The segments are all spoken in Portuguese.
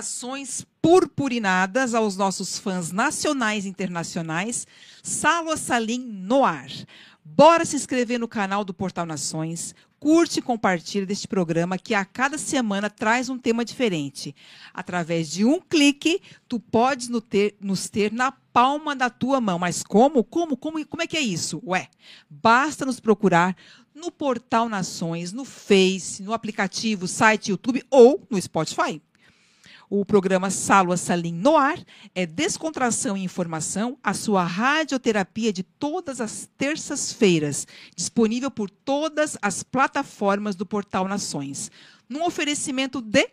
Saudações purpurinadas aos nossos fãs nacionais e internacionais. Salo Salim no ar. Bora se inscrever no canal do Portal Nações. Curte e compartilhe deste programa que a cada semana traz um tema diferente. Através de um clique, tu podes no ter, nos ter na palma da tua mão. Mas como? Como? Como, como é que é isso? Ué, basta nos procurar no Portal Nações, no Face, no aplicativo, site, YouTube ou no Spotify. O programa Salo Salim no ar é descontração e informação, a sua radioterapia de todas as terças-feiras, disponível por todas as plataformas do Portal Nações. Num oferecimento de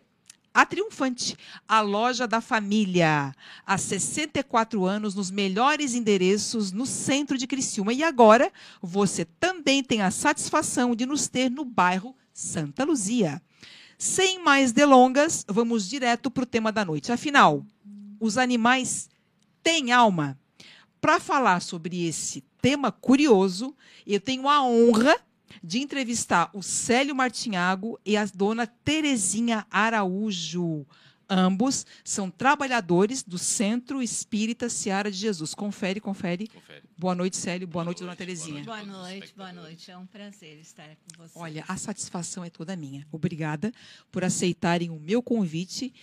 a Triunfante, a loja da família. Há 64 anos, nos melhores endereços no centro de Criciúma. E agora, você também tem a satisfação de nos ter no bairro Santa Luzia. Sem mais delongas, vamos direto para o tema da noite. Afinal, os animais têm alma? Para falar sobre esse tema curioso, eu tenho a honra de entrevistar o Célio Martinhago e a dona Terezinha Araújo. Ambos são trabalhadores do Centro Espírita Seara de Jesus. Confere, confere. confere. Boa noite, Célio. Boa, boa noite, dona Terezinha. Boa noite, boa noite. É um prazer estar com você. Olha, a satisfação é toda minha. Obrigada por aceitarem o meu convite.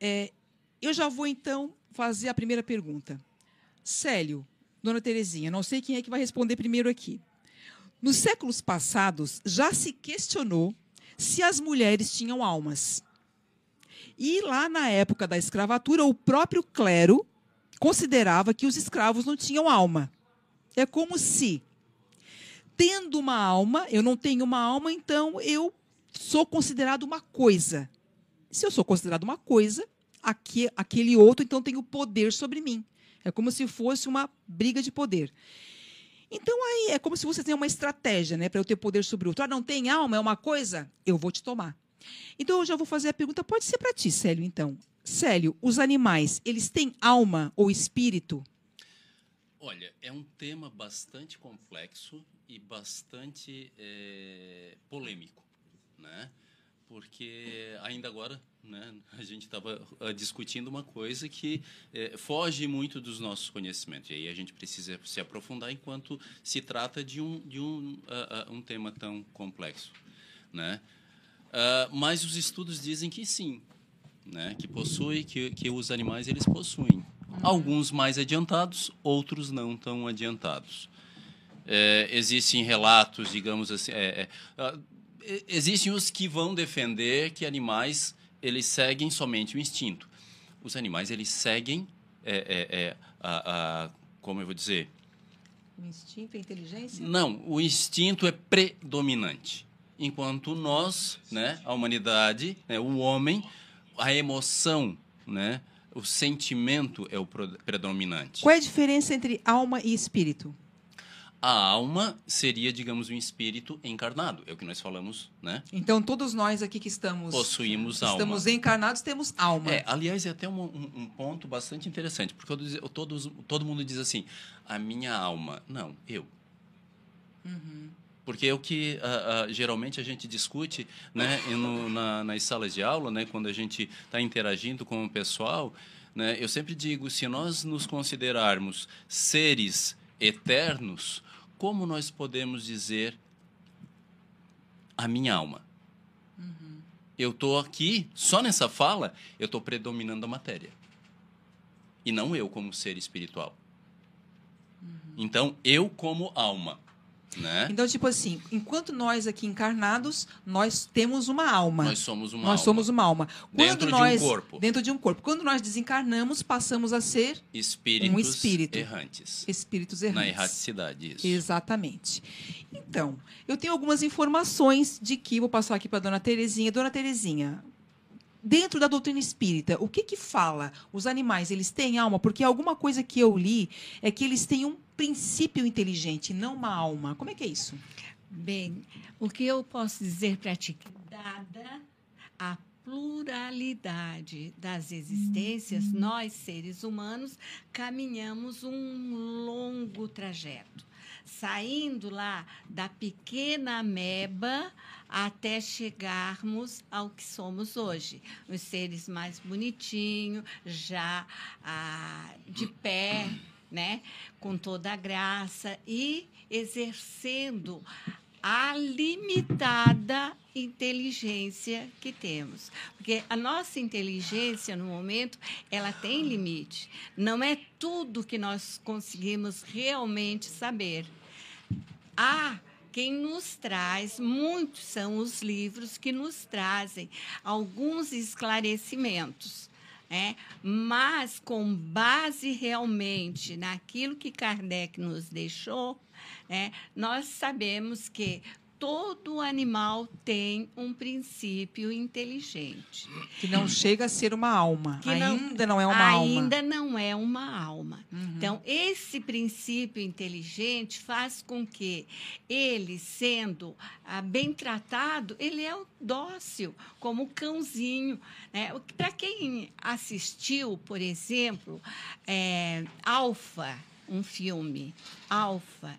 É, eu já vou, então, fazer a primeira pergunta. Célio, dona Terezinha, não sei quem é que vai responder primeiro aqui. Nos séculos passados, já se questionou se as mulheres tinham almas. E lá na época da escravatura, o próprio clero considerava que os escravos não tinham alma. É como se, tendo uma alma, eu não tenho uma alma, então eu sou considerado uma coisa. Se eu sou considerado uma coisa, aqui, aquele outro então tem o poder sobre mim. É como se fosse uma briga de poder. Então aí é como se você tem uma estratégia, né, para eu ter poder sobre o outro. Ah, não tem alma, é uma coisa, eu vou te tomar. Então eu já vou fazer a pergunta, pode ser para ti, Célio, então. Célio, os animais, eles têm alma ou espírito? Olha, é um tema bastante complexo e bastante é, polêmico, né? Porque ainda agora né, a gente estava uh, discutindo uma coisa que é, foge muito dos nossos conhecimentos. E aí a gente precisa se aprofundar enquanto se trata de um, de um, uh, uh, um tema tão complexo. Né? mas os estudos dizem que sim, né, que possui, que, que os animais eles possuem. Alguns mais adiantados, outros não tão adiantados. É, existem relatos, digamos assim, é, é, existem os que vão defender que animais eles seguem somente o instinto. Os animais eles seguem, é, é, é, a, a, como eu vou dizer? O instinto, a inteligência? Não, o instinto é predominante, enquanto nós, né, a humanidade, né, o homem, a emoção, né, o sentimento é o predominante. Qual é a diferença entre alma e espírito? a alma seria, digamos, um espírito encarnado. É o que nós falamos, né? Então, todos nós aqui que estamos... Possuímos alma. Estamos encarnados, temos alma. É, aliás, é até um, um, um ponto bastante interessante, porque todo, todo mundo diz assim, a minha alma. Não, eu. Uhum. Porque é o que uh, uh, geralmente a gente discute né, no, na, nas salas de aula, né, quando a gente está interagindo com o pessoal, né, eu sempre digo, se nós nos considerarmos seres eternos, como nós podemos dizer a minha alma? Uhum. Eu estou aqui, só nessa fala, eu estou predominando a matéria. E não eu como ser espiritual. Uhum. Então, eu como alma. Né? Então, tipo assim, enquanto nós aqui encarnados, nós temos uma alma. Nós somos uma nós alma. somos uma alma. Dentro nós, de um corpo. Dentro de um corpo. Quando nós desencarnamos, passamos a ser Espíritos um espírito. errantes. Espíritos errantes. Na erraticidade, isso. Exatamente. Então, eu tenho algumas informações de que vou passar aqui para a dona Terezinha. Dona Terezinha, dentro da doutrina espírita, o que que fala? Os animais, eles têm alma? Porque alguma coisa que eu li é que eles têm um princípio inteligente, não uma alma. Como é que é isso? Bem, o que eu posso dizer para ti? Dada a pluralidade das existências, uhum. nós, seres humanos, caminhamos um longo trajeto saindo lá da pequena ameba até chegarmos ao que somos hoje. Os seres mais bonitinhos, já ah, de pé, né? com toda a graça e exercendo a limitada inteligência que temos. Porque a nossa inteligência, no momento, ela tem limite. Não é tudo que nós conseguimos realmente saber. Há quem nos traz, muitos são os livros que nos trazem alguns esclarecimentos. É, mas com base realmente naquilo que Kardec nos deixou, é, nós sabemos que todo animal tem um princípio inteligente. Que não chega a ser uma alma. Que ainda não, não é uma ainda alma. Ainda não é uma alma. Uhum. Então, esse princípio inteligente faz com que ele, sendo ah, bem tratado, ele é dócil, como o cãozinho. Né? Para quem assistiu, por exemplo, é, Alfa, um filme, Alfa.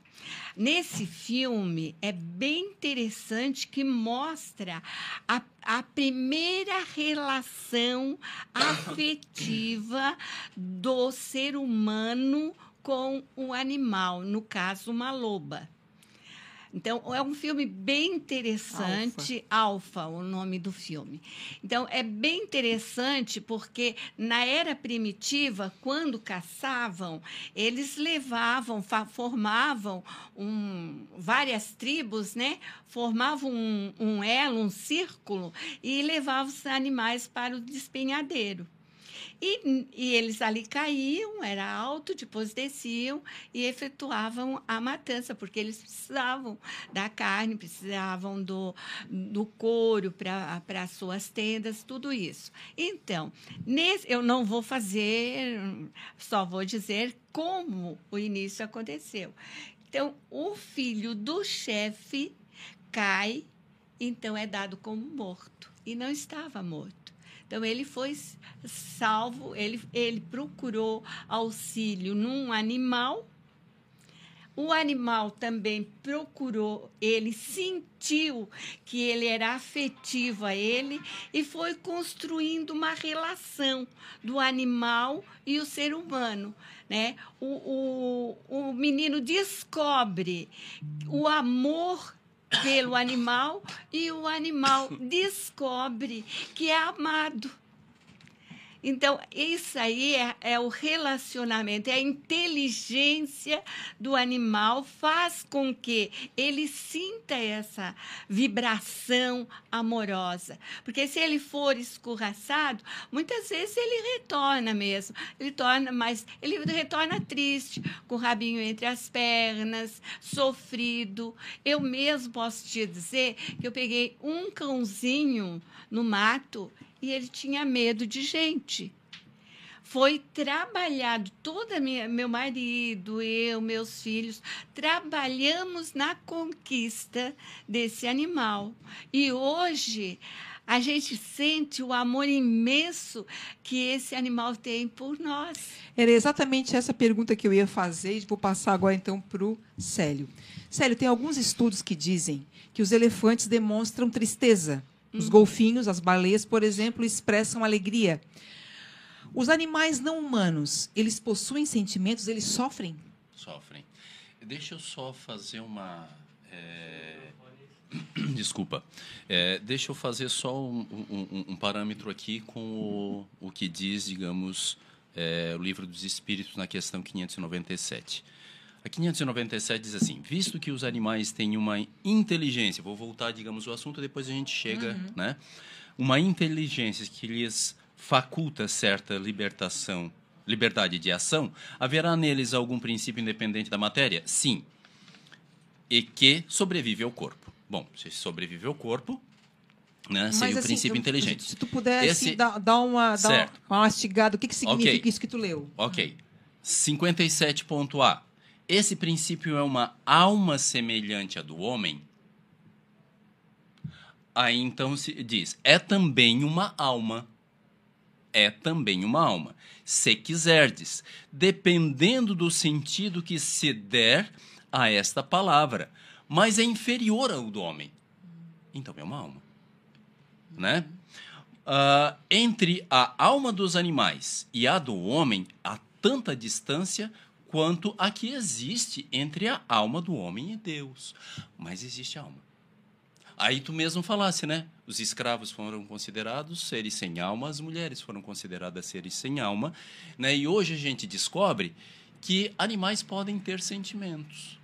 Nesse filme é bem interessante que mostra a, a primeira relação afetiva do ser humano com o animal, no caso, uma loba. Então, é um filme bem interessante, Alfa. O nome do filme. Então, é bem interessante porque na era primitiva, quando caçavam, eles levavam, formavam um, várias tribos, né? Formavam um, um elo, um círculo e levavam os animais para o despenhadeiro. E, e, eles ali caíam, era alto, depois desciam e efetuavam a matança, porque eles precisavam da carne, precisavam do, do couro para as suas tendas, tudo isso. Então, nesse, eu não vou fazer, só vou dizer como o início aconteceu. Então, o filho do chefe cai, então é dado como morto, e não estava morto. Então, ele foi salvo, ele, ele procurou auxílio num animal. O animal também procurou, ele sentiu que ele era afetivo a ele e foi construindo uma relação do animal e o ser humano. Né? O, o, o menino descobre o amor pelo animal e o animal descobre que é amado. Então, isso aí é, é, o relacionamento, é a inteligência do animal, faz com que ele sinta essa vibração amorosa. Porque se ele for escorraçado, muitas vezes ele retorna mesmo. Ele torna, mas ele retorna triste, com o rabinho entre as pernas, sofrido. Eu mesmo posso te dizer que eu peguei um cãozinho no mato e ele tinha medo de gente. Foi trabalhado, toda minha, meu marido, eu, meus filhos, trabalhamos na conquista desse animal. E hoje a gente sente o amor imenso que esse animal tem por nós. Era exatamente essa pergunta que eu ia fazer e vou passar agora então para o Célio. Célio, tem alguns estudos que dizem que os elefantes demonstram tristeza os golfinhos, as baleias, por exemplo, expressam alegria. Os animais não humanos, eles possuem sentimentos, eles sofrem? Sofrem. Deixa eu só fazer uma. É... Desculpa. É, deixa eu fazer só um, um, um, parâmetro aqui com o, o que diz, digamos, é, o livro dos Espíritos na questão 597. A 597 diz assim: visto que os animais têm uma inteligência, vou voltar, digamos, o assunto, depois a gente chega, uhum. né? Uma inteligência que lhes faculta certa libertação, liberdade de ação, haverá neles algum princípio independente da matéria? Sim. E que sobrevive ao corpo. Bom, se sobrevive ao corpo, né, seria Mas, o assim, princípio inteligente. Se tu pudesse Esse... dar, dar, uma, dar uma mastigada, o que, que significa okay. isso que tu leu? Ok. 57.A esse princípio é uma alma semelhante à do homem, aí então se diz, é também uma alma. É também uma alma. Se quiserdes, dependendo do sentido que se der a esta palavra, mas é inferior ao do homem. Então é uma alma. Né? Uh, entre a alma dos animais e a do homem, há tanta distância quanto a que existe entre a alma do homem e Deus. Mas existe alma. Aí tu mesmo falasse, né? Os escravos foram considerados seres sem alma, as mulheres foram consideradas seres sem alma, né? E hoje a gente descobre que animais podem ter sentimentos.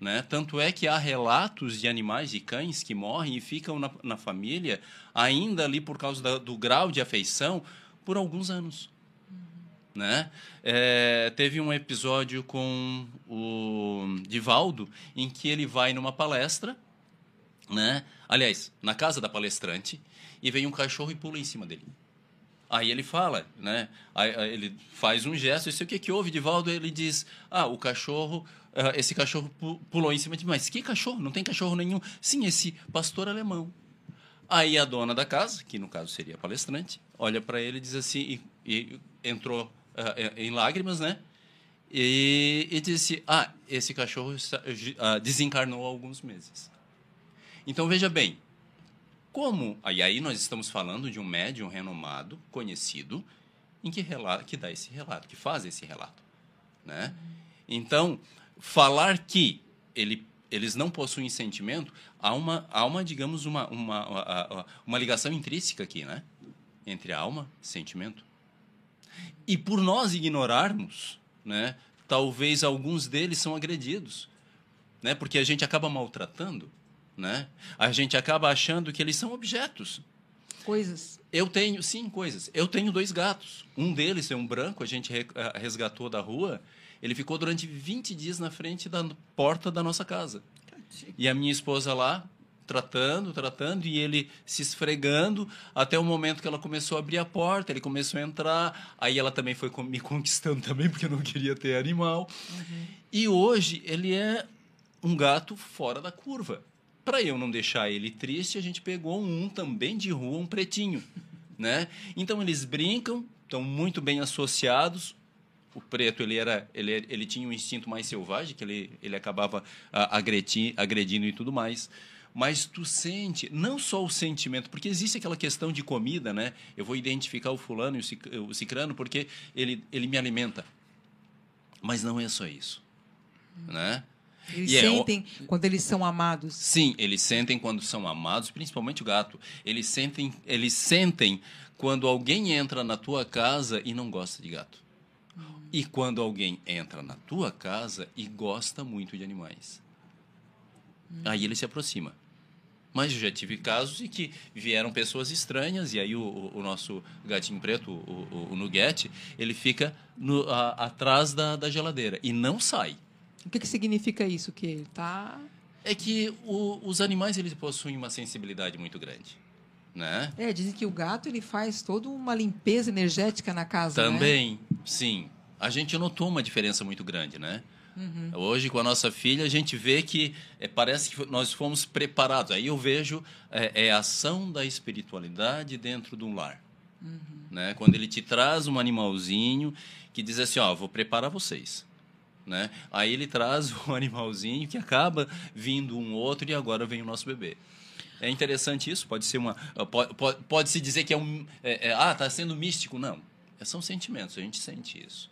Né? Tanto é que há relatos de animais de cães que morrem e ficam na, na família, ainda ali por causa da, do grau de afeição, por alguns anos né? É, teve um episódio com o Divaldo em que ele vai numa palestra, né? Aliás, na casa da palestrante e vem um cachorro e pula em cima dele. Aí ele fala, né? Aí, aí ele faz um gesto, e o que que houve, Divaldo? Ele diz: "Ah, o cachorro, uh, esse cachorro pulou em cima de mim. Mas que cachorro? Não tem cachorro nenhum. Sim, esse pastor alemão. Aí a dona da casa, que no caso seria a palestrante, olha para ele e diz assim, e, e entrou uh, em lágrimas, né? E, e, disse: Ah, esse cachorro uh, desencarnou há alguns meses. Então veja bem, como. E aí nós estamos falando de um médium renomado, conhecido, em que, relata, que dá esse relato, que faz esse relato. Né? Então, falar que ele eles não possuem sentimento, há uma, há uma digamos, uma, uma, uma, uma ligação intrínseca aqui, né? Entre alma e sentimento. E por nós ignorarmos, né? Talvez alguns deles são agredidos, né? Porque a gente acaba maltratando, né? A gente acaba achando que eles são objetos. Coisas. Eu tenho, sim, coisas. Eu tenho dois gatos. Um deles é um branco, a gente re- resgatou da rua. Ele ficou durante 20 dias na frente da porta da nossa casa. E a minha esposa lá, tratando, tratando, e ele se esfregando, até o momento que ela começou a abrir a porta, ele começou a entrar, aí ela também foi me conquistando também, porque eu não queria ter animal. E hoje ele é um gato fora da curva. Para eu não deixar ele triste, a gente pegou um também de rua, um pretinho, né? Então eles brincam, estão muito bem associados. O preto ele era, ele, ele tinha um instinto mais selvagem, que ele, ele acabava ah, agredi, agredindo e tudo mais. Mas tu sente, não só o sentimento, porque existe aquela questão de comida, né? Eu vou identificar o fulano e o cic- o cicrano porque ele, ele me alimenta. Mas não é só isso, né? Eles E é sentem quando eles são amados. Sim, eles sentem quando são amados, principalmente o gato. Eles sentem, eles sentem quando alguém entra na tua casa e não gosta de gato. E quando alguém entra na tua casa e gosta muito de animais. Aí ele se aproxima. Mas eu já tive casos em que vieram pessoas estranhas e aí o, o- nosso gatinho preto, o, o, o Nugget, ele fica no- a- atrás da, da geladeira e não sai. O que, que significa isso? Que ele tá. É que o- os animais eles possuem uma sensibilidade muito grande, né? É, dizem que o gato ele faz toda uma limpeza energética na casa. Né? Também, sim. A gente notou uma diferença muito grande, né? Uhum. Hoje, com a nossa filha, a gente vê que é, parece que nós fomos preparados. Aí eu vejo é, é a ação da espiritualidade dentro de um lar. Uhum. Né? Quando ele te traz um animalzinho que diz assim, ó, vou preparar vocês. Né? Aí ele traz um animalzinho que acaba vindo um outro e agora vem o nosso bebê. É interessante isso? Pode ser uma. Pode, pode, pode se dizer que é um. é- é, ah, está sendo místico. Não. São sentimentos, a gente sente isso.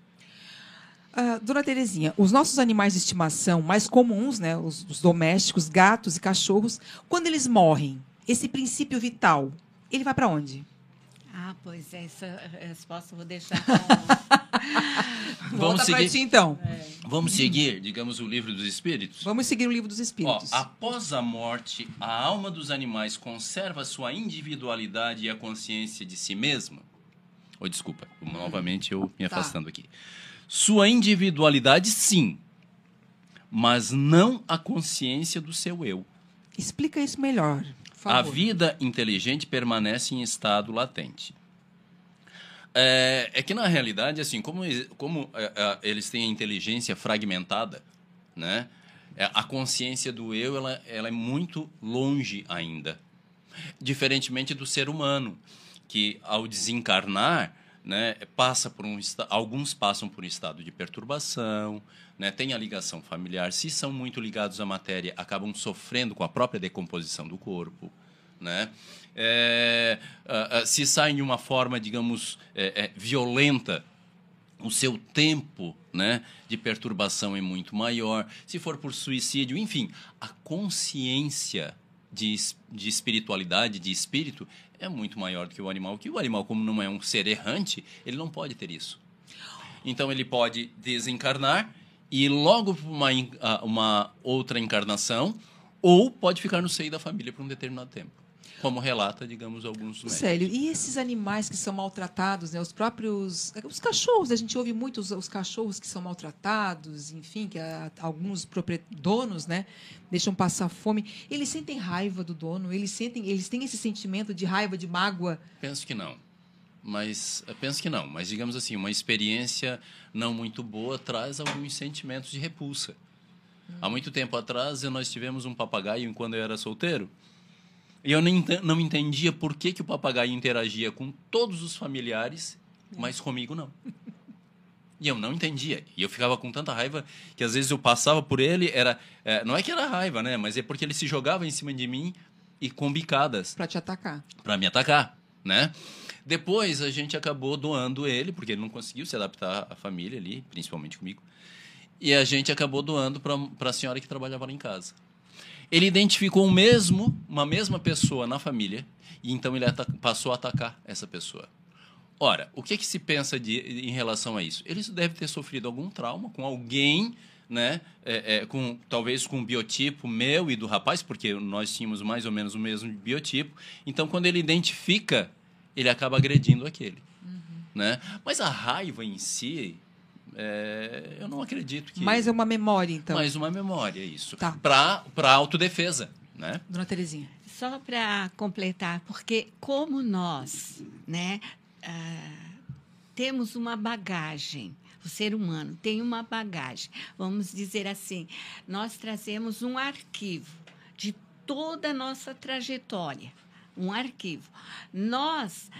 Ah, dona Terezinha, os nossos animais de estimação mais comuns, né, os, os domésticos, gatos e cachorros, quando eles morrem, esse princípio vital, ele vai para onde? Ah, pois é, essa resposta eu vou deixar com... Pra seguir. ti, então. Vamos seguir, digamos, o livro dos espíritos? Vamos seguir o livro dos Ó, espíritos. após a morte, a alma dos animais conserva sua individualidade e a consciência de si mesma? Oh, desculpa, novamente eu me Tá. afastando aqui. Sua individualidade, sim, mas não a consciência do seu eu. Explica isso melhor. A vida inteligente permanece em estado latente. É, é que, na realidade, assim, como, como é, é, eles têm a inteligência fragmentada, né? é, a consciência do eu ela, ela é muito longe ainda. Diferentemente do ser humano, que, ao desencarnar, né, passa por um alguns passam por um estado de perturbação, né, tem a ligação familiar. Se são muito ligados à matéria, acabam sofrendo com a própria decomposição do corpo, né? É, se saem de uma forma, digamos, é, é, violenta, o seu tempo né, de perturbação é muito maior. Se for por suicídio, enfim, a consciência de, de espiritualidade, de espírito, é muito maior do que o animal. Que o animal, como não é um ser errante, ele não pode ter isso. Então ele pode desencarnar e logo uma, ah, uma outra encarnação, ou pode ficar no seio da família por um determinado tempo. Como relata, digamos, alguns médicos. Célio, e esses animais que são maltratados, né? Os próprios. Os cachorros, a gente ouve muito os, os cachorros que são maltratados, enfim, que a- alguns donos, né, deixam passar fome. Eles sentem raiva do dono, eles sentem, eles têm esse sentimento de raiva, de mágoa. Penso que não. Mas eu penso que não. Mas digamos assim, uma experiência não muito boa traz alguns sentimentos de repulsa. Há muito tempo atrás nós tivemos um papagaio quando eu era solteiro. E eu ente- não entendia por que, que o papagaio interagia com todos os familiares, mas comigo não. E eu não entendia. E eu ficava com tanta raiva que às vezes eu passava por ele, era é, não é que era raiva, né? Mas é porque ele se jogava em cima de mim e com bicadas para te atacar. para me atacar, né? Depois a gente acabou doando ele, porque ele não conseguiu se adaptar à família ali, principalmente comigo. E a gente acabou doando para a senhora que trabalhava lá em casa. Ele identificou um mesmo, uma mesma pessoa na família e então ele passou a atacar essa pessoa. Ora, o que, que se pensa de, em relação a isso? Ele deve ter sofrido algum trauma com alguém, né? É, é, com, talvez com o biotipo meu e do rapaz, porque nós tínhamos mais ou menos o mesmo biotipo. Então, quando ele identifica, ele acaba agredindo aquele. Uhum. Né? Mas a raiva em si, é, eu não acredito que. Mais uma memória, então. Mais uma memória, isso. Tá. Para autodefesa. Né? Dona Terezinha. Só para completar, porque como nós né, ah, temos uma bagagem, o ser humano tem uma bagagem, vamos dizer assim, nós trazemos um arquivo de toda a nossa trajetória, um arquivo. Nós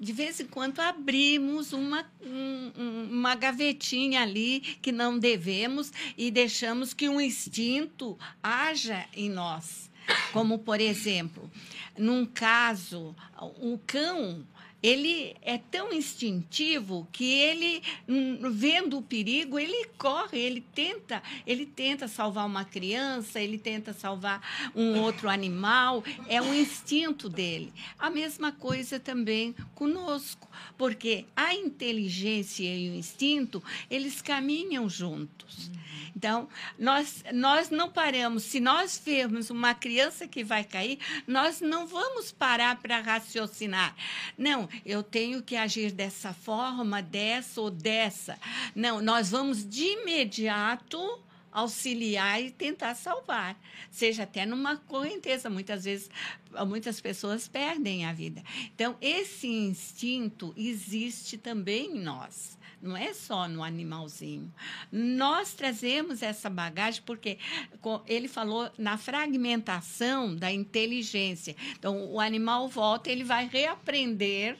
de vez em quando abrimos uma, um, uma gavetinha ali que não devemos e deixamos que um instinto haja em nós. Como, por exemplo, num caso, o cão ele é tão instintivo que ele hum, vendo o perigo ele corre ele tenta ele tenta salvar uma criança ele tenta salvar um outro animal é um instinto dele a mesma coisa também conosco porque a inteligência e o instinto eles caminham juntos então, nós, nós não paramos. Se nós vermos uma criança que vai cair, nós não vamos parar para raciocinar. Não, eu tenho que agir dessa forma, dessa ou dessa. Não, nós vamos de imediato auxiliar e tentar salvar, seja até numa correnteza. Muitas vezes, muitas pessoas perdem a vida. Então, esse instinto existe também em nós não é só no animalzinho. Nós trazemos essa bagagem porque ele falou na fragmentação da inteligência. Então, o animal volta, ele vai reaprender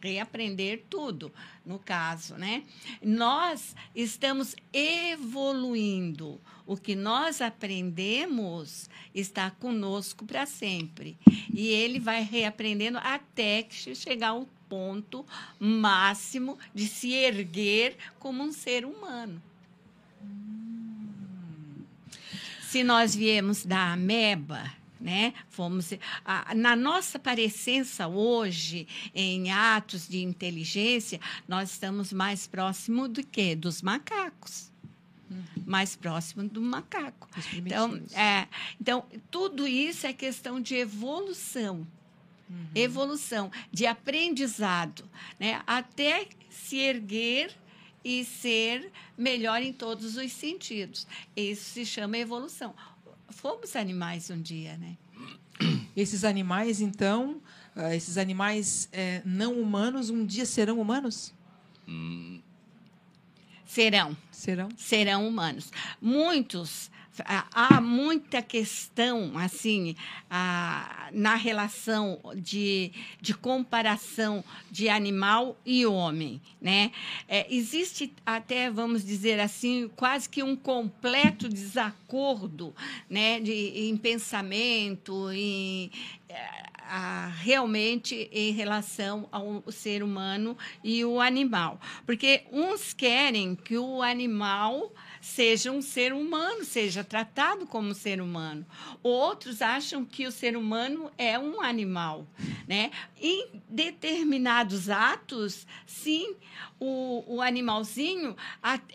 reaprender tudo, no caso, né? Nós estamos evoluindo. O que nós aprendemos está conosco para sempre. E ele vai reaprendendo até que chegar ao ponto máximo de se erguer como um ser humano. Se nós viemos da ameba, né? Fomos a, na nossa parecença hoje em atos de inteligência, nós estamos mais próximo do que dos macacos. Uhum. Mais próximo do macaco. Então, é, então, tudo isso é questão de evolução. Uhum. Evolução, de aprendizado, né? até se erguer e ser melhor em todos os sentidos. Isso se chama evolução. Fomos animais um dia, né? Esses animais, então, uh, esses animais é, não humanos, um dia serão humanos? Hum. Serão. Serão? Serão humanos. Muitos há muita questão assim na relação de, de comparação de animal e homem né é, existe até vamos dizer assim quase que um completo desacordo né de, em pensamento em a, realmente em relação ao ser humano e o animal. Porque uns querem que o animal seja um ser humano, seja tratado como ser humano. Outros acham que o ser humano é um animal. Né? Em determinados atos, sim, o, o animalzinho,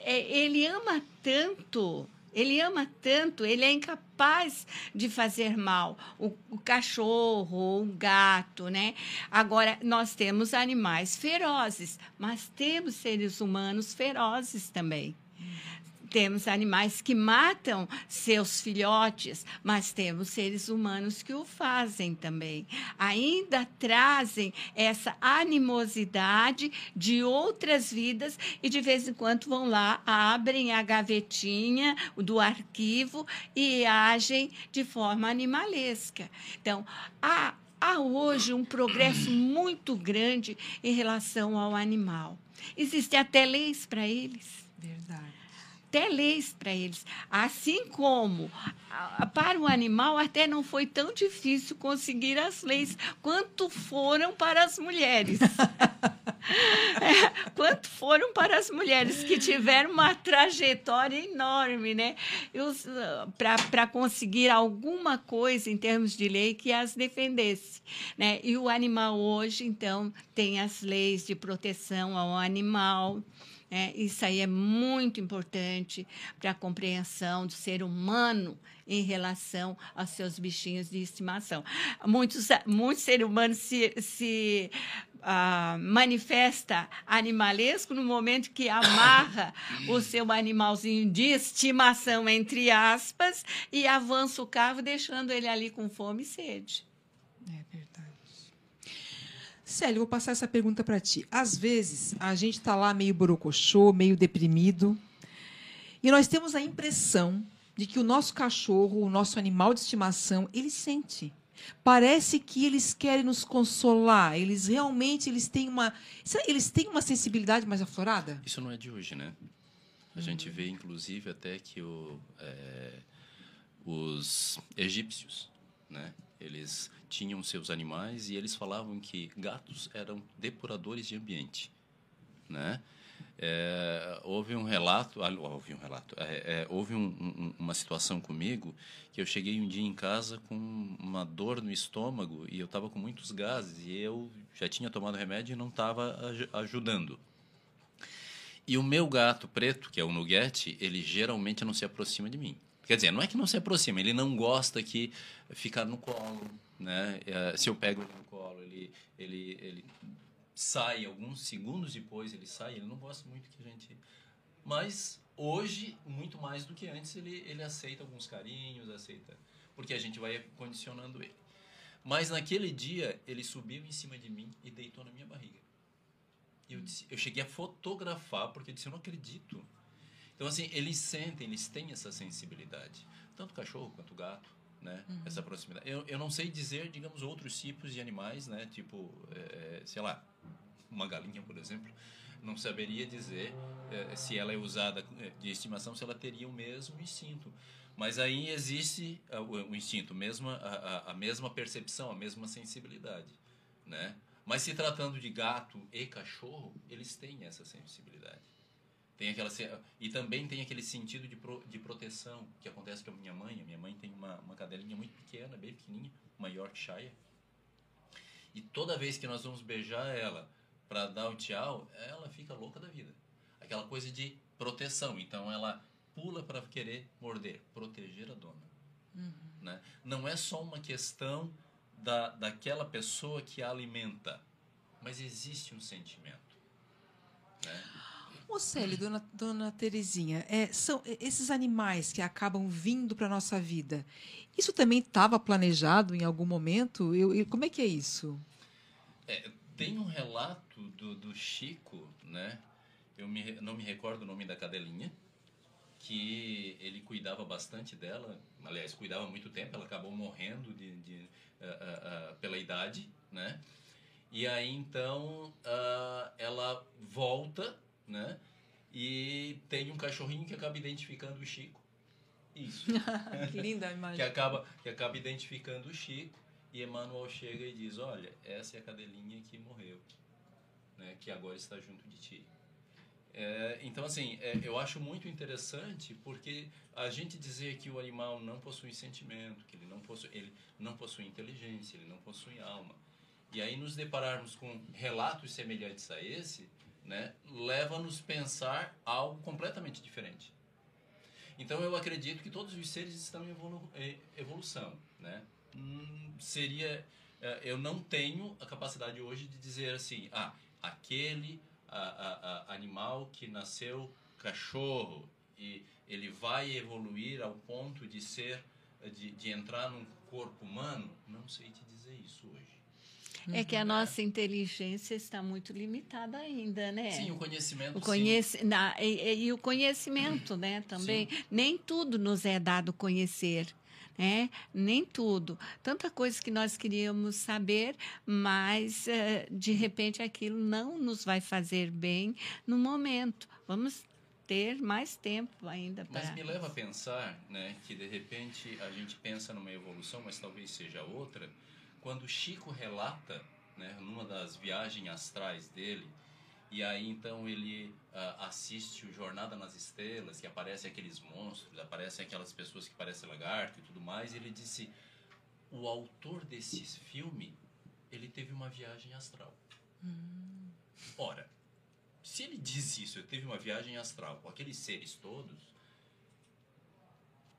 é, ele ama tanto ele ama tanto, ele é incapaz de fazer mal. O, o cachorro, o gato, né? Agora, nós temos animais ferozes, mas temos seres humanos ferozes também. Temos animais que matam seus filhotes, mas temos seres humanos que o fazem também. Ainda trazem essa animosidade de outras vidas e de vez em quando vão lá, abrem a gavetinha do arquivo e agem de forma animalesca. Então, há, há hoje um progresso muito grande em relação ao animal. Existem até leis para eles. Verdade até leis para eles. Assim como para o animal até não foi tão difícil conseguir as leis quanto foram para as mulheres. é, quanto foram para as mulheres que tiveram uma trajetória enorme, né? Para conseguir alguma coisa em termos de lei que as defendesse. Né? E o animal hoje, então, tem as leis de proteção ao animal. É, isso aí é muito importante para a compreensão do ser humano em relação aos seus bichinhos de estimação. Muitos, muitos seres humanos se, se uh, manifesta animalesco no momento que amarra o seu animalzinho de estimação, entre aspas, e avança o carro, deixando ele ali com fome e sede. É verdade. Célio, vou passar essa pergunta para ti. Às vezes, a gente está lá meio borocochô, meio deprimido, e nós temos a impressão de que o nosso cachorro, o nosso animal de estimação, ele sente. Parece que eles querem nos consolar. Eles realmente eles têm uma eles têm uma sensibilidade mais aflorada. Isso não é de hoje, né? A uhum. gente vê inclusive até que o, é, os egípcios, né? Eles tinham seus animais e eles falavam que gatos eram depuradores de ambiente, né? É, houve um relato, ah, houve um relato, é, é, houve um, um, uma situação comigo que eu cheguei um dia em casa com uma dor no estômago e eu estava com muitos gases e eu já tinha tomado remédio e não estava ajudando. E o meu gato preto, que é o Nugget, ele geralmente não se aproxima de mim. Quer dizer, não é que não se aproxima, ele não gosta que ficar no colo, né? É, se eu pego ele no colo, ele, ele, ele sai alguns segundos depois, ele sai, ele não gosta muito que a gente... Mas hoje, muito mais do que antes, ele, ele aceita alguns carinhos, aceita... Porque a gente vai condicionando ele. Mas naquele dia, ele subiu em cima de mim e deitou na minha barriga. Eu, disse, eu cheguei a fotografar, porque eu disse, eu não acredito então, assim, eles sentem, eles têm essa sensibilidade. Tanto o cachorro quanto o gato, né? Uhum. Essa proximidade. Eu, eu não sei dizer, digamos, outros tipos de animais, né? Tipo, é, sei lá, uma galinha, por exemplo. Não saberia dizer é, se ela é usada é, de estimação, se ela teria o mesmo instinto. Mas aí existe o, o instinto, mesma, a, a mesma percepção, a mesma sensibilidade, né? Mas se tratando de gato e cachorro, eles têm essa sensibilidade. Tem aquela, e também tem aquele sentido de, pro, de proteção que acontece com a minha mãe. A minha mãe tem uma, uma cadelinha muito pequena, bem pequenininha, uma Yorkshire. E toda vez que nós vamos beijar ela para dar o tchau, ela fica louca da vida. Aquela coisa de proteção. Então ela pula para querer morder, proteger a dona. Uhum. Né? Não é só uma questão da, daquela pessoa que a alimenta, mas existe um sentimento. Né? Célia, dona, dona Terezinha, é, são esses animais que acabam vindo para a nossa vida, isso também estava planejado em algum momento? Eu, eu, como é que é isso? É, tem um relato do, do Chico, né? Eu me, não me recordo o nome da cadelinha, que ele cuidava bastante dela, aliás, cuidava muito tempo, ela acabou morrendo de, de uh, uh, uh, pela idade, né? E aí, então, ela volta né? E tem um cachorrinho que acaba identificando o Chico. Isso. que linda a imagem. que, acaba, que acaba identificando o Chico. E Emmanuel chega e diz: Olha, essa é a cadelinha que morreu, né, que agora está junto de ti. É, então, assim, é, eu acho muito interessante porque a gente dizer que o animal não possui sentimento, que ele não possui, ele não possui inteligência, ele não possui alma. E aí nos depararmos com relatos semelhantes a esse, né, leva-nos pensar algo completamente diferente. Então eu acredito que todos os seres estão em evolu evolução, né? Hum, seria é, eu não tenho a capacidade hoje de dizer assim, ah, aquele a, a, a animal que nasceu cachorro e ele vai evoluir ao ponto de ser de, de entrar num corpo humano, não sei te dizer isso hoje. É que a nossa inteligência está muito limitada ainda, né? Sim, o conhecimento. O conhece... Na, e, e, o conhecimento, né? Também. Sim. Nem tudo nos é dado conhecer. né? nem tudo. Tanta coisa que nós queríamos saber, mas eh, de repente aquilo não nos vai fazer bem no momento. Vamos ter mais tempo ainda para. Mas me leva a pensar, né, que de repente a gente pensa numa evolução, mas talvez seja outra. Quando Chico relata, né, numa das viagens astrais dele, e aí então ele uh, assiste o Jornada nas Estrelas, que aparecem aqueles monstros, aparecem aquelas pessoas que parecem lagarto e tudo mais, e ele disse: o autor desse filme, ele teve uma viagem astral. Hum. Ora, se ele diz isso, eu teve uma viagem astral com aqueles seres todos,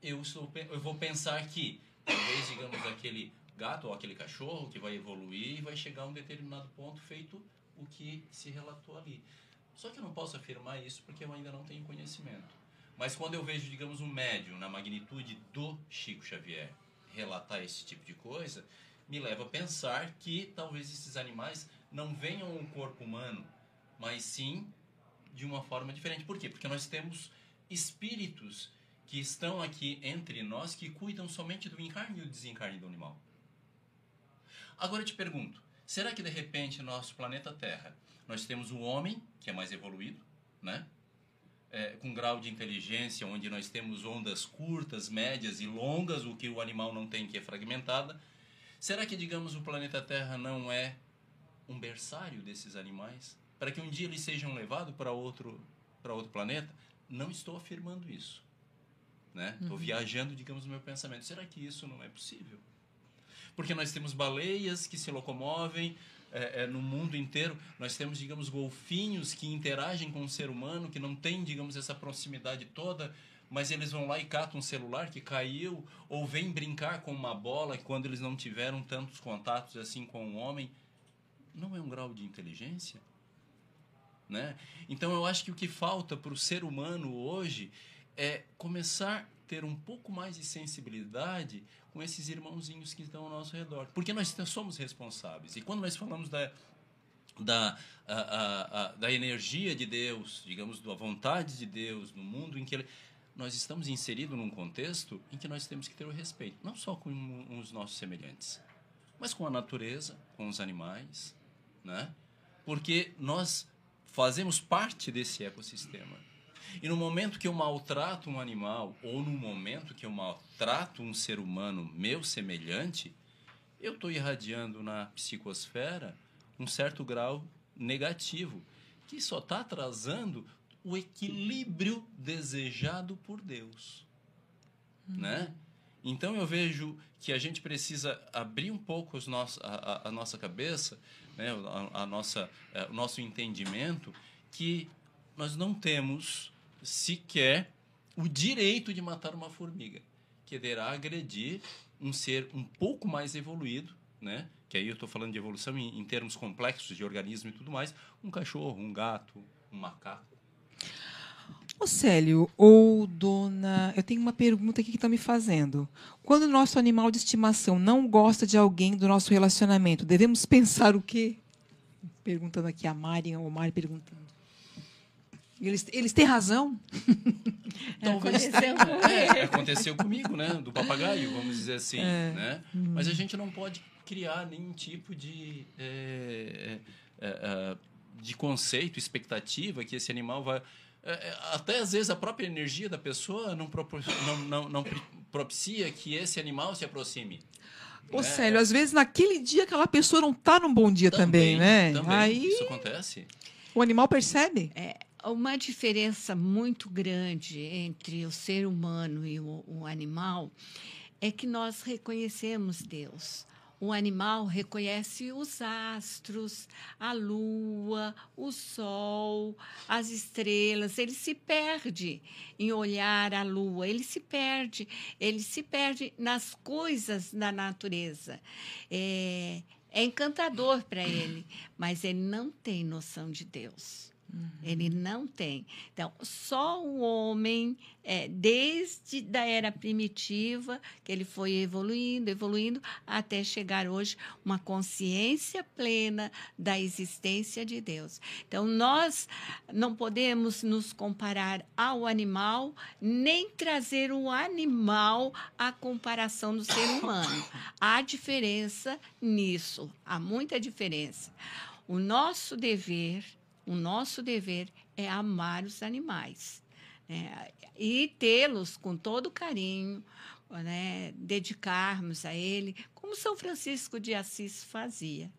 eu, sou, eu vou pensar que talvez, digamos, aquele gato ou aquele cachorro que vai evoluir e vai chegar a um determinado ponto feito o que se relatou ali. Só que eu não posso afirmar isso porque eu ainda não tenho conhecimento. Mas quando eu vejo, digamos, um médium na magnitude do Chico Xavier relatar esse tipo de coisa, me leva a pensar que talvez esses animais não venham um corpo humano, mas sim de uma forma diferente. Por quê? Porque nós temos espíritos que estão aqui entre nós que cuidam somente do encarne e do desencarne do animal. Agora eu te pergunto, Será que de repente no nosso planeta Terra nós temos o homem, que é mais evoluído, né? É, com grau de inteligência, onde nós temos ondas curtas, médias e longas, o que o animal não tem, que é fragmentada. Será que, digamos, o planeta Terra não é um berçário desses animais? Para que um dia eles sejam levados para outro, para outro planeta? Não estou afirmando isso. Né? Estou uhum. viajando, digamos, no meu pensamento. Será que isso não é possível? Porque nós temos baleias que se locomovem é, é, no mundo inteiro. Nós temos, digamos, golfinhos que interagem com o ser humano, que não tem, digamos, essa proximidade toda, mas eles vão lá e catam um celular que caiu, ou vêm brincar com uma bola quando eles não tiveram tantos contatos assim com o homem. Não é um grau de inteligência? Né? Então eu acho que o que falta para o ser humano hoje é começar ter um pouco mais de sensibilidade com esses irmãozinhos que estão ao nosso redor. Porque nós somos responsáveis. E quando nós falamos da, da, a, a, a, da energia de Deus, digamos, da vontade de Deus no mundo em que ele, nós estamos inseridos num contexto em que nós temos que ter o respeito, não só com os nossos semelhantes, mas com a natureza, com os animais, né? Porque nós fazemos parte desse ecossistema. E no momento que eu maltrato um animal, ou no momento que eu maltrato um ser humano meu semelhante, eu estou irradiando na psicosfera um certo grau negativo, que só está atrasando o equilíbrio desejado por Deus. Uhum. Né? Então eu vejo que a gente precisa abrir um pouco os nossos, a, a, nossa cabeça, né? a, a nossa, é, o nosso entendimento, que nós não temos sequer o direito de matar uma formiga, que deverá agredir um ser um pouco mais evoluído, né? que aí eu estou falando de evolução em, em, termos complexos de organismo e tudo mais, um cachorro, um gato, um macaco. Ô Célio, ou dona, eu tenho uma pergunta aqui que está me fazendo. Quando o nosso animal de estimação não gosta de alguém do nosso relacionamento, devemos pensar o quê? Perguntando aqui a Mari, ou Mari perguntando. Eles, eles têm razão. Talvez aconteceu, é, aconteceu comigo, né? Do papagaio, vamos dizer assim. É. Né? Hum. Mas a gente não pode criar nenhum tipo de, é, é, é de conceito, expectativa que esse animal vai. É, até às vezes a própria energia da pessoa não, não, não, não propicia que esse animal se aproxime. Ô, né? Célio, às vezes naquele dia aquela pessoa não está num bom dia também, também né? Também. Aí... Isso acontece. O animal percebe? É, uma diferença muito grande entre o ser humano e o, o animal é que nós reconhecemos Deus. O animal reconhece os astros, a lua, o sol, as estrelas. Ele se perde em olhar a lua, ele se perde, ele se perde nas coisas da natureza. É, é encantador para ele, mas ele não tem noção de Deus. Uhum. Ele não tem. Então, só o homem, é, desde da era primitiva, que ele foi evoluindo, evoluindo, até chegar hoje uma consciência plena da existência de Deus. Então, nós não podemos nos comparar ao animal, nem trazer o animal à comparação do ser humano. Há diferença nisso, há muita diferença. O nosso dever o nosso dever é amar os animais. né? e tê-los com todo carinho, né? dedicarmos a ele, como São Francisco de Assis fazia.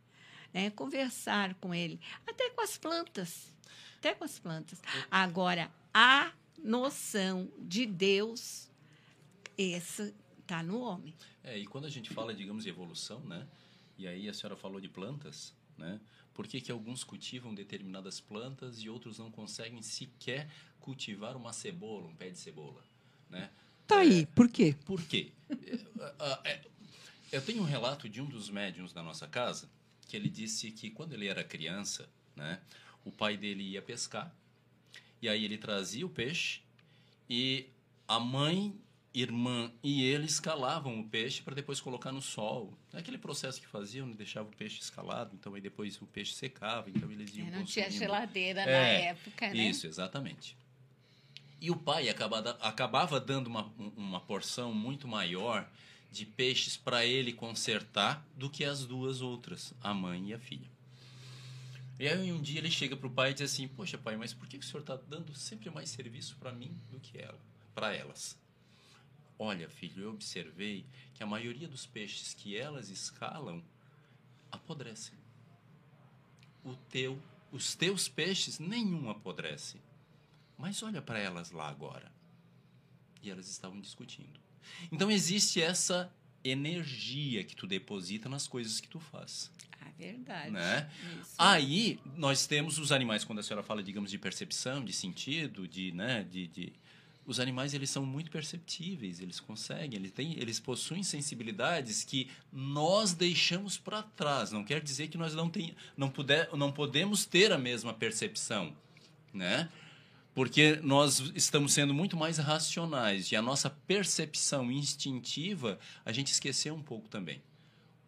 Né? Conversar com ele, até com as plantas. Até com as plantas. Agora, a noção de Deus, essa está no homem. É, e quando a gente fala, digamos, de evolução, né? E aí a senhora falou de plantas, né? Por que, que alguns cultivam determinadas plantas e outros não conseguem sequer cultivar uma cebola, um pé de cebola, né? Tá aí, por quê? Por quê? É, é, eu tenho um relato de um dos médiums da nossa casa que ele disse que quando ele era criança, né, o pai dele ia pescar e aí ele trazia o peixe e a mãe, irmã e ele escalavam o peixe para depois colocar no sol. É aquele processo que faziam, deixava o peixe escalado, então aí depois o peixe secava, então eles iam É, não tinha geladeira na É, época, né? Isso, exatamente. E o pai acabava, acabava dando uma, um- uma porção muito maior de peixes para ele consertar do que as duas outras, a mãe e a filha. E aí um dia ele chega para o pai e diz assim: Poxa, pai, mas por que que o senhor está dando sempre mais serviço para mim do que ela, para elas? Olha, filho, eu observei que a maioria dos peixes que elas escalam apodrecem. O teu, os teus peixes nenhum apodrece. Mas olha para elas lá agora. E elas estavam discutindo. Então existe essa energia que tu deposita nas coisas que tu faz, Ah, verdade. né? Isso. Aí nós temos os animais quando a senhora fala, digamos, de percepção, de sentido, de, né, de, de os animais eles são muito perceptíveis, eles conseguem, eles têm, eles possuem sensibilidades que nós deixamos para trás. Não quer dizer que nós não tem, não puder, não podemos ter a mesma percepção, né? Porque nós estamos sendo muito mais racionais e a nossa percepção instintiva a gente esqueceu um pouco também.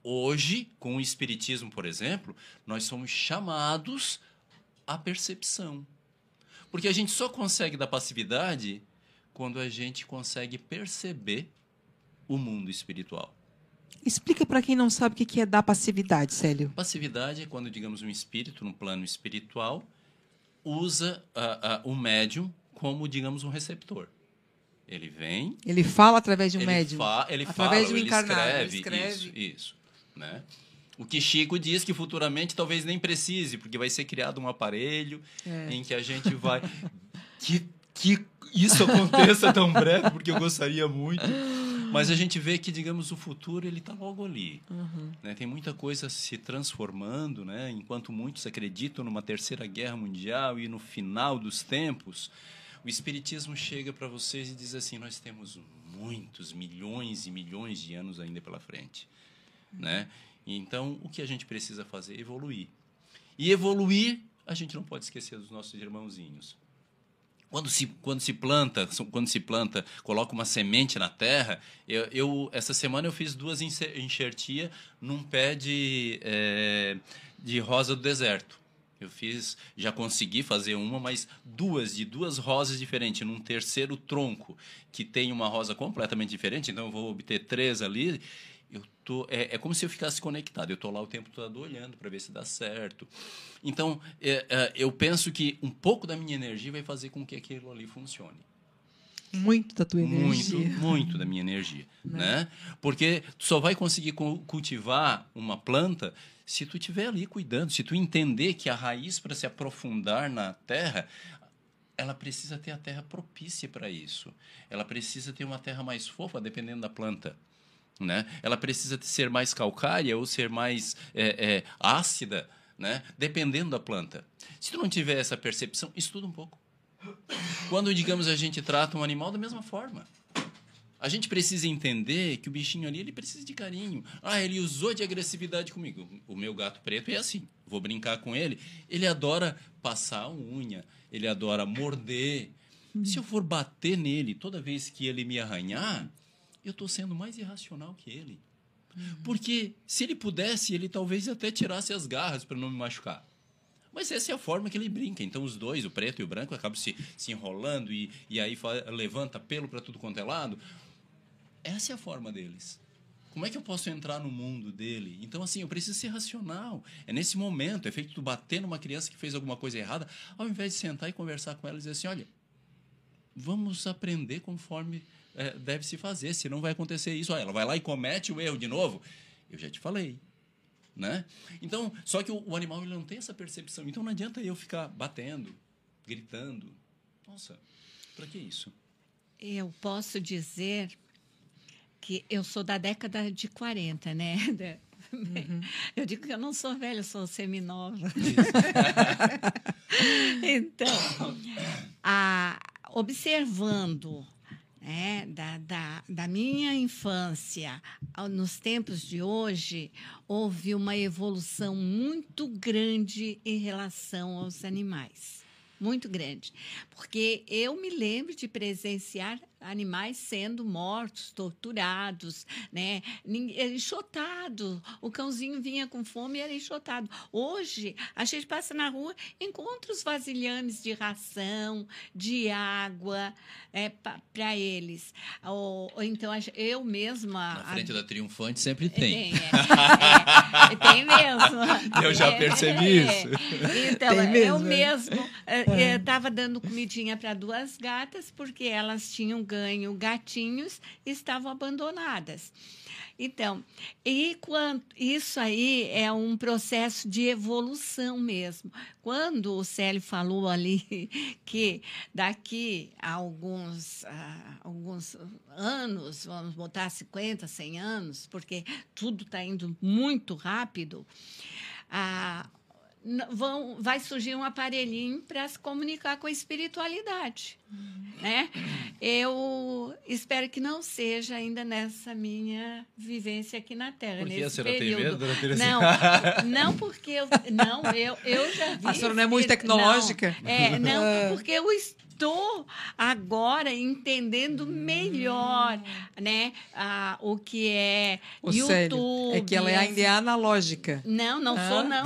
Hoje, com o Espiritismo, por exemplo, nós somos chamados à percepção. Porque a gente só consegue dar passividade quando a gente consegue perceber o mundo espiritual. Explica para quem não sabe o que é dar passividade, Célio. Passividade é quando, digamos, um espírito, no plano espiritual, usa ah, ah, o médium como, digamos, um receptor. Ele vem, Ele fala através de um ele, médium. fa ele Através fala, de um ele encarnado, ele escreve, escreve. Isso, isso, né? O que Chico diz que futuramente talvez nem precise, porque vai ser criado um aparelho É. em que a gente vai... que, que isso aconteça tão breve, porque eu gostaria muito. Mas a gente vê que, digamos, o futuro ele está logo ali. Uhum. né? Tem muita coisa se transformando, né? enquanto muitos acreditam numa terceira guerra mundial e no final dos tempos, o Espiritismo chega para vocês e diz assim: nós temos muitos, milhões e milhões de anos ainda pela frente. Né? E Então, o que a gente precisa fazer? Evoluir. E evoluir, a gente não pode esquecer dos nossos irmãozinhos. Quando se, quando se planta, quando se planta, coloca uma semente na terra. Eu, eu essa semana eu fiz duas enxe- enxertia num pé de, eh, de rosa do deserto. Eu fiz, já consegui fazer uma, mas duas de duas rosas diferentes, num terceiro tronco que tem uma rosa completamente diferente. Então eu vou obter três ali. Eu tô, é, é como se eu ficasse conectado. Eu estou lá o tempo todo olhando para ver se dá certo. Então, é, é, eu penso que um pouco da minha energia vai fazer com que aquilo ali funcione. Muito da tua energia. Muito, muito da minha energia, né? Porque tu só vai conseguir cu- cultivar uma planta se tu estiver ali cuidando, se tu entender que a raiz para se aprofundar na terra, ela precisa ter a terra propícia para isso. Ela precisa ter uma terra mais fofa, dependendo da planta. Né? Ela precisa ser mais calcária ou ser mais é, é, ácida, né? dependendo da planta. Se tu não tiver essa percepção, estuda um pouco. Quando, digamos, a gente trata um animal da mesma forma. A gente precisa entender que o bichinho ali ele precisa de carinho. Ah, ele usou de agressividade comigo. O meu gato preto é assim. Vou brincar com ele. Ele adora passar a unha, ele adora morder. Se eu for bater nele toda vez que ele me arranhar, eu estou sendo mais irracional que ele. Porque se ele pudesse, ele talvez até tirasse as garras para não me machucar. Mas essa é a forma que ele brinca. Então, os dois, o preto e o branco, acabam se, se enrolando e, e aí levanta pelo para tudo quanto é lado. Essa é a forma deles. Como é que eu posso entrar no mundo dele? Então, assim, eu preciso ser racional. É nesse momento, é feito tu bater numa criança que fez alguma coisa errada, ao invés de sentar e conversar com ela e dizer assim: olha, vamos aprender conforme é, deve se fazer. Se não vai acontecer isso, ó, ela vai lá e comete o erro de novo. Eu já te falei. Né? Então, só que o, o animal ele não tem essa percepção. Então não adianta eu ficar batendo, gritando. Nossa, para que isso? Eu posso dizer que eu sou da década de 40, né? Uhum. Eu digo que eu não sou velha, eu sou seminova. então, a, observando né, da, da, da minha infância nos tempos de hoje, houve uma evolução muito grande em relação aos animais. Muito grande. Porque eu me lembro de presenciar animais sendo mortos, torturados, né? enxotado. O cãozinho vinha com fome e era enxotado. Hoje, a gente passa na rua, encontra os vasilhames de ração, de água é, para eles. Ou, ou, então, eu mesma... Na frente a... da Triunfante sempre tem. Tem, é, é, tem mesmo. Eu já percebi é, isso. Então, tem eu mesmo estava dando comidinha para duas gatas, porque elas tinham ganho gatinhos estavam abandonadas. Então, e quando, isso aí é um processo de evolução mesmo. Quando o Célio falou ali que daqui a alguns, uh, alguns anos, vamos botar 50, 100 anos, porque tudo está indo muito rápido, vão, vai surgir um aparelhinho para se comunicar com a espiritualidade. Uhum. Né? Eu espero que não seja ainda nessa minha vivência aqui na Terra. Por que a senhora tem medo, dona? Não, não porque eu, não, eu, eu já vi. A senhora não é muito tecnológica? Não, é, não, ah. porque eu estou agora entendendo melhor, hum. né, ah, o que é o YouTube. Sério, é que ela é ainda é analógica. Não, não ah. sou não.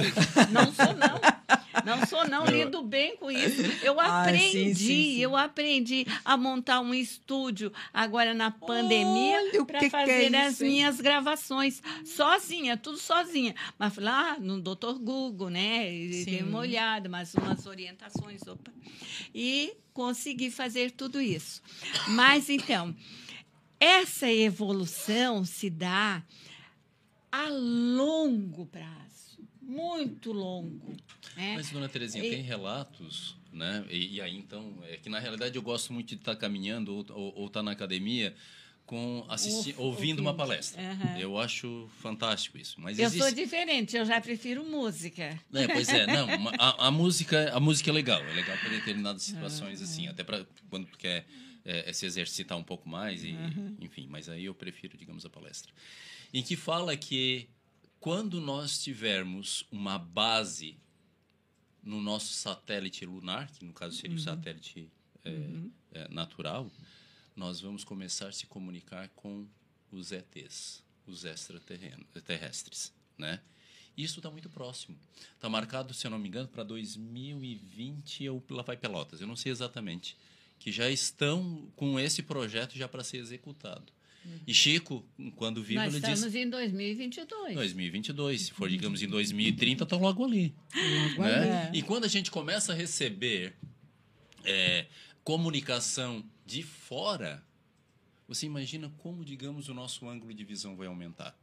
Não sou não. Não sou não, lido bem com isso. Eu aprendi, ah, sim, sim, sim. eu aprendi a montar um estúdio agora na pandemia para fazer que é as minhas gravações sozinha, tudo sozinha. Mas lá no Dr. Google, né? Dei uma olhada, mas umas orientações, opa. E consegui fazer tudo isso. Mas então, essa evolução se dá a longo prazo, muito longo. Né? Mas, dona Terezinha, e... tem relatos, né? E, e, aí, então, é que na realidade eu gosto muito de estar caminhando ou, ou, ou estar na academia com assisti ouvindo uma palestra. Uhum. Eu acho fantástico isso. Mas eu existe... sou diferente, eu já prefiro música. É, pois é, não, a, a, música, a música é legal, é legal para determinadas situações uhum. assim, até para quando tu quer é, é, se exercitar um pouco mais e, uhum. enfim, mas aí eu prefiro, digamos, a palestra. Em que fala que quando nós tivermos uma base no nosso satélite lunar, que no caso seria o uhum. satélite é, uhum. é, natural, nós vamos começar a se comunicar com os ETs, os extraterrestres, né? Isso está muito próximo. Está marcado, se eu não me engano, para 2020 ou lá vai Pelotas. Eu não sei exatamente. Que já estão com esse projeto já para ser executado. Uhum. E Chico, quando vivo, Nós ele disse... estamos em 2022. 2022. Se for, digamos, em 2030, estão logo ali. Logo né? E quando a gente começa a receber é, comunicação de fora, você imagina como, digamos, o nosso ângulo de visão vai aumentar.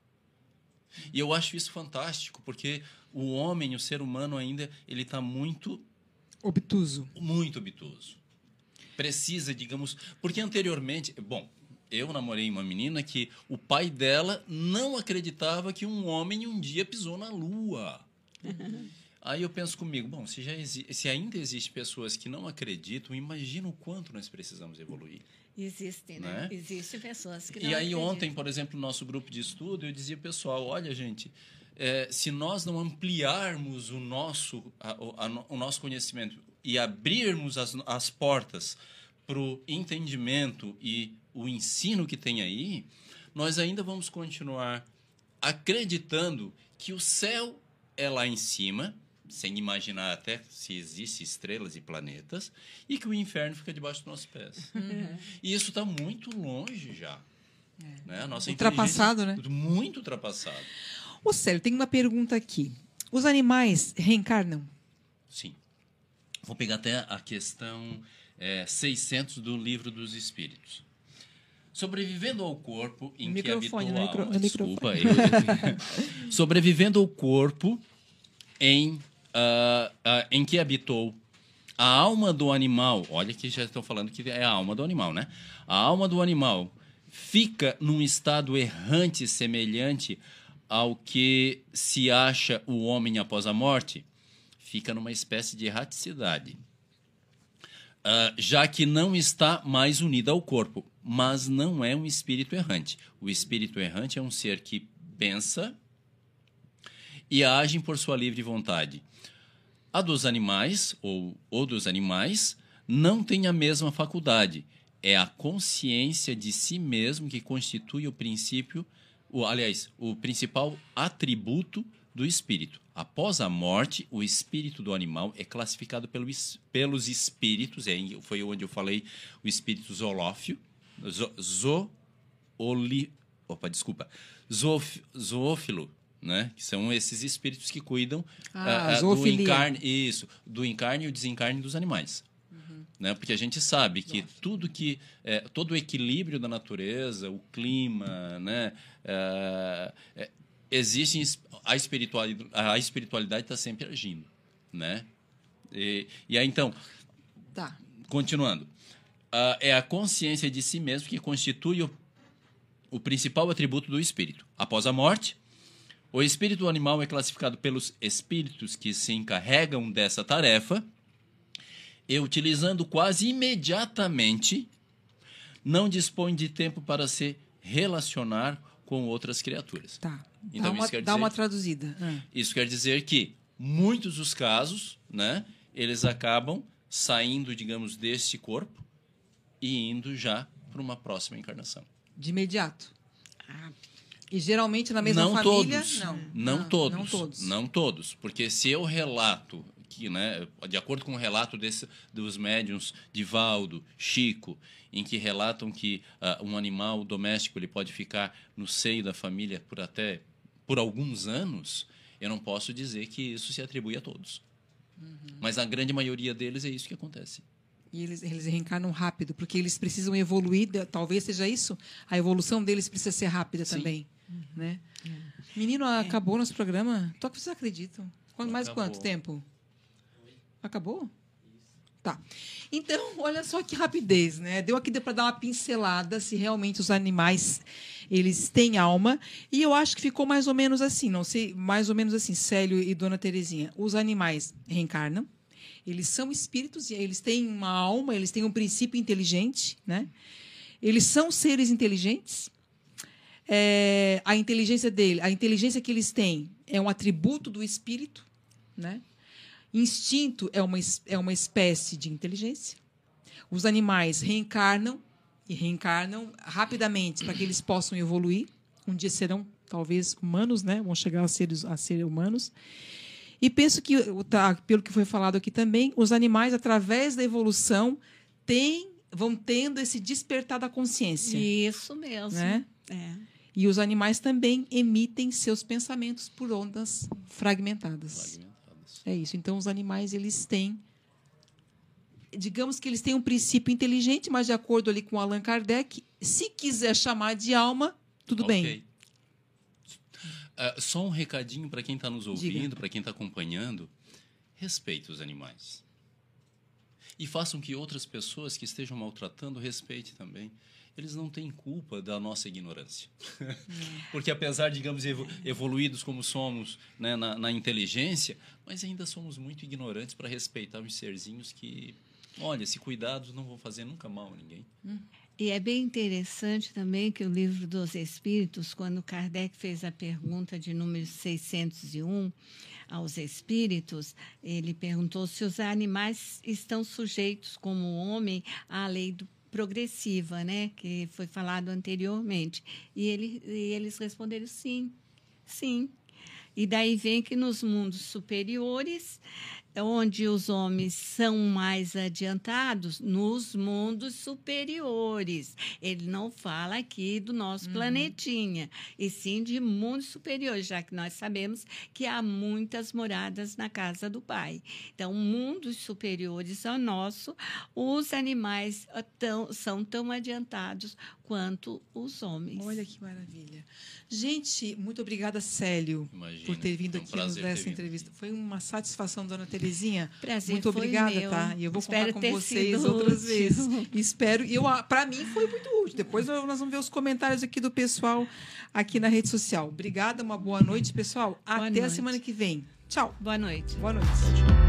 E eu acho isso fantástico, porque o homem, o ser humano ainda, ele está muito... Obtuso. Muito obtuso. Precisa, digamos... Porque anteriormente... Bom, eu namorei uma menina que o pai dela não acreditava que um homem um dia pisou na lua. Aí eu penso comigo, bom, se, já se ainda existem pessoas que não acreditam, imagina o quanto nós precisamos evoluir. Existe, né? né? Existem pessoas que não E aí acreditam. ontem, por exemplo, no nosso grupo de estudo, eu dizia pessoal, olha gente, é, se nós não ampliarmos o nosso, a, a, o nosso conhecimento e abrirmos as, as portas para o entendimento e o ensino que tem aí, nós ainda vamos continuar acreditando que o céu é lá em cima, sem imaginar até se existem estrelas e planetas, e que o inferno fica debaixo dos nossos pés. Uhum. E isso está muito longe já. É. Né? Nossa ultrapassado, né? Muito ultrapassado. O Célio, tem uma pergunta aqui. Os animais reencarnam? Sim. Vou pegar até a questão é, 600 do Livro dos Espíritos. Sobrevivendo ao corpo em que habitou Microfone, a né? alma. Micro- Desculpa, eu- sobrevivendo ao corpo em, ah, ah, em que habitou a alma do animal. Olha que já estão falando que é a alma do animal, né? A alma do animal fica num estado errante semelhante ao que se acha o homem após a morte. Fica numa espécie de erraticidade. Ah, já que não está mais unida ao corpo, mas não é um espírito errante. O espírito errante é um ser que pensa e age por sua livre vontade. A dos animais, ou, ou dos animais, não tem a mesma faculdade. É a consciência de si mesmo que constitui o princípio, o, aliás, o principal atributo do espírito. Após a morte, o espírito do animal é classificado pelo, pelos espíritos, é, foi onde eu falei o espírito zoolófio, zo, zooli, opa, desculpa, zoof, zoófilo, né? Que são esses espíritos que cuidam Ah, ah, ah, do encarne, isso, do encarne e o desencarne dos animais. Né? Porque a gente sabe que tudo que é, todo o equilíbrio da natureza, o clima, né? é, é, existe a espiritualidade, a espiritualidade está sempre agindo, né? E, e aí então Tá. Continuando. Ah, é a consciência de si mesmo que constitui o, o principal atributo do espírito. Após a morte, o espírito animal é classificado pelos espíritos que se encarregam dessa tarefa e, utilizando quase imediatamente, não dispõe de tempo para se relacionar com outras criaturas. Tá. Então, dá uma, isso quer dá dizer- uma traduzida. Isso quer dizer que muitos dos casos, né, eles acabam saindo, digamos, desse corpo e indo já para uma próxima encarnação. De imediato. E geralmente na mesma não família? todos. Não. Não Ah, todos. Não todos. Não todos. Porque se eu relato que, né, de acordo com o relato desse, dos médiums de Valdo, Chico, em que relatam que ah, um animal doméstico ele pode ficar no seio da família por até por alguns anos, eu não posso dizer que isso se atribui a todos. Uhum. Mas a grande maioria deles é isso que acontece. E eles, eles reencarnam rápido, porque eles precisam evoluir, talvez seja isso. A evolução deles precisa ser rápida Sim. também. Né? Menino, acabou nosso programa? Só que vocês acreditam? Quanto, mais Acabou. quanto tempo? Acabou? Tá. Então, olha só que rapidez, né? Deu aqui para dar uma pincelada se realmente os animais eles têm alma. E eu acho que ficou mais ou menos assim, não sei, mais ou menos assim, Célio e Dona Terezinha. Os animais reencarnam, eles são espíritos e eles têm uma alma, eles têm um princípio inteligente, né? Eles são seres inteligentes. É, a inteligência dele, a inteligência que eles têm é um atributo do espírito, né? Instinto é uma, é uma espécie de inteligência. Os animais reencarnam e reencarnam rapidamente para que eles possam evoluir. Um dia serão talvez humanos, né? Vão chegar a seres a ser humanos. E penso que, tá, pelo que foi falado aqui também, os animais, através da evolução, têm, vão tendo esse despertar da consciência. Isso mesmo. Né? É. E os animais também emitem seus pensamentos por ondas fragmentadas. Fragmentadas. É isso. Então, os animais, eles têm. Digamos que eles têm um princípio inteligente, mas de acordo ali com Allan Kardec, se quiser chamar de alma, tudo bem. Ok. Ah, só um recadinho para quem está nos ouvindo, para quem está acompanhando. Respeite os animais. E façam que outras pessoas que estejam maltratando respeitem também. Eles não têm culpa da nossa ignorância. Porque apesar, digamos, evo- evoluídos como somos né, na, na inteligência, mas ainda somos muito ignorantes para respeitar os serzinhos que, olha, se cuidados não vão fazer nunca mal a ninguém. E é bem interessante também que o livro dos Espíritos, quando Kardec fez a pergunta de número 601 aos espíritos, ele perguntou se os animais estão sujeitos, como o homem, à lei do progressiva, né, que foi falado anteriormente. E, ele, e eles responderam sim, sim. E daí vem que nos mundos superiores onde os homens são mais adiantados nos mundos superiores. Ele não fala aqui do nosso uhum. planetinha, e sim de mundos superiores, já que nós sabemos que há muitas moradas na casa do Pai. Então, mundos superiores ao nosso, os animais ah, tão, são tão adiantados quanto os homens. Olha que maravilha. Gente, muito obrigada, Célio, Imagina, por ter vindo um aqui nos dar essa entrevista. Foi uma satisfação, dona Terezinha. Prazer, muito obrigada, meu. tá? E eu vou Espero contar com vocês outras útil. vezes. Espero. Eu, para mim foi muito útil. Depois nós vamos ver os comentários aqui do pessoal aqui na rede social. Obrigada, uma boa noite, pessoal. Boa Até noite. a semana que vem. Tchau. Boa noite. Boa noite.